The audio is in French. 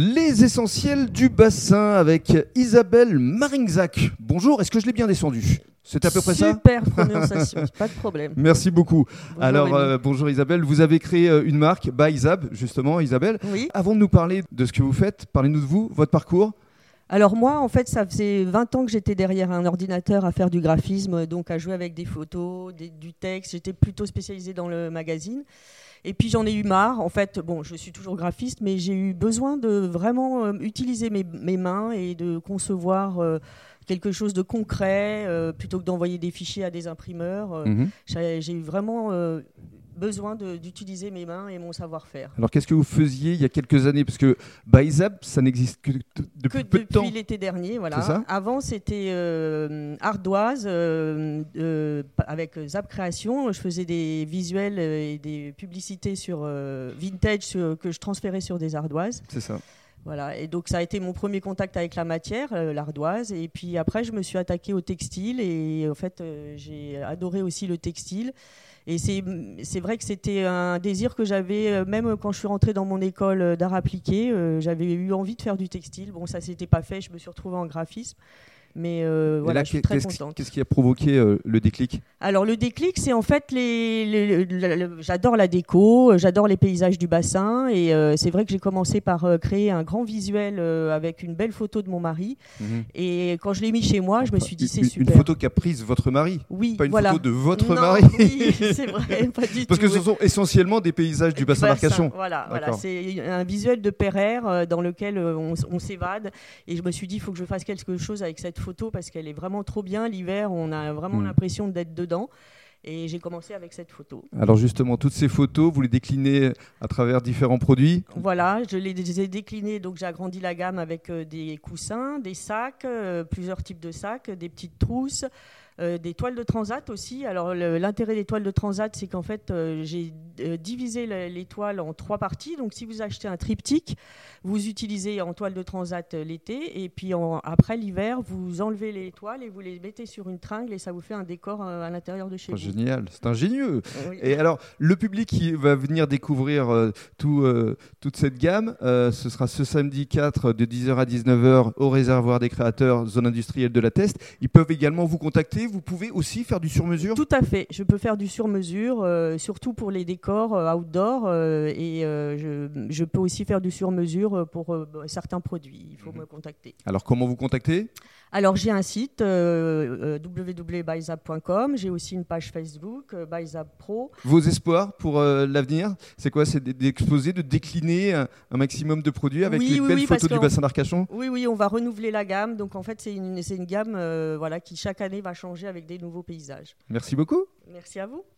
Les essentiels du bassin avec Isabelle Maringzac. Bonjour, est-ce que je l'ai bien descendu? C'est à peu près ça? Super prononciation, pas de problème. Merci beaucoup. Bonjour, Alors, euh, bonjour Isabelle, vous avez créé euh, une marque, by Isab, justement, Isabelle. Oui. Avant de nous parler de ce que vous faites, parlez-nous de vous, votre parcours. Alors moi, en fait, ça faisait 20 ans que j'étais derrière un ordinateur à faire du graphisme, donc à jouer avec des photos, des- du texte. J'étais plutôt spécialisée dans le magazine. Et puis j'en ai eu marre. En fait, bon, je suis toujours graphiste, mais j'ai eu besoin de vraiment euh, utiliser mes, mes mains et de concevoir euh, quelque chose de concret euh, plutôt que d'envoyer des fichiers à des imprimeurs. Euh, Mhm. j'ai eu vraiment besoin d'utiliser mes mains et mon savoir-faire. Alors, qu'est-ce que vous faisiez il y a quelques années? Parce que by Isab, ça n'existe que depuis que peu de temps. depuis l'été dernier, voilà. Ça? Avant, c'était euh, ardoise euh, euh, avec Zap Création. Je faisais des visuels et des publicités sur vintage que je transférais sur des ardoises. C'est ça. Voilà. Et donc, ça a été mon premier contact avec la matière, euh, l'ardoise. Et puis après, je me suis attaquée au textile. Et en fait, euh, j'ai adoré aussi le textile. Et c'est vrai que c'était un désir que j'avais, euh, même quand je suis rentrée dans mon école d'art appliqué, j'avais eu envie de faire du textile. Bon, ça s'était pas fait, je me suis retrouvée en graphisme. Mais euh, voilà, là, je suis très qu'est-ce contente. qu'est-ce qui a provoqué euh, le déclic? Alors le déclic, c'est en fait les, les- le- le- j'adore la déco, j'adore les paysages du bassin et euh, c'est vrai que j'ai commencé par créer un grand visuel avec une belle photo de mon mari et quand je l'ai mis chez moi, je me suis dit c'est une, super. une photo qu'a prise votre mari, oui, pas une voilà. photo de votre Non, mari. Oui, c'est vrai, pas du Parce tout. que ce sont essentiellement des paysages du bassin d'Arcachon. Voilà, voilà. C'est un visuel de Pereire dans lequel on s'évade. Et je me suis dit, il faut que je fasse quelque chose avec cette photo parce qu'elle est vraiment trop bien. L'hiver, on a vraiment Mm. l'impression d'être dedans. Et j'ai commencé avec cette photo. Alors justement, toutes ces photos, vous les déclinez à travers différents produits. Voilà, je les ai déclinés, donc j'ai agrandi la gamme avec euh, des coussins, des sacs, euh, plusieurs types de sacs, des petites trousses, euh, des toiles de transat aussi. Alors l'intérêt des toiles de transat, c'est qu'en fait euh, j'ai euh, le- les toiles en trois parties. Donc si vous achetez un triptyque, vous utilisez en toile de transat euh, l'été, et puis en- après l'hiver, vous enlevez les toiles et vous les mettez sur une tringle et ça vous fait un décor euh, à l'intérieur de chez Oh, vous. génial, c'est ingénieux. Oui. Et alors, le public qui va venir découvrir euh, tout, euh, toute cette gamme, euh, ce sera ce samedi 4 de 10h à 19h au réservoir des créateurs, zone industrielle de la Teste. Ils peuvent également vous contacter. Vous pouvez aussi faire du sur-mesure. Tout à fait. Je peux faire du sur-mesure, euh, surtout pour les décors euh, outdoor. euh, et euh, je, je peux aussi faire du sur-mesure pour bah, certains produits. Il faut Mhm. me contacter. Alors, comment vous contacter Alors, j'ai un site euh, www.byzap.com. J'ai aussi une page Facebook, euh, Byzap Pro. Vos espoirs pour euh, l'avenir, c'est quoi? C'est d'exposer, de décliner un, un maximum de produits avec Oui, les oui, belles oui, photos du bassin d'Arcachon? Oui, oui, on va renouveler la gamme. Donc, en fait, c'est une, une gamme voilà, qui, chaque année, va changer avec des nouveaux paysages. Merci beaucoup. Merci à vous.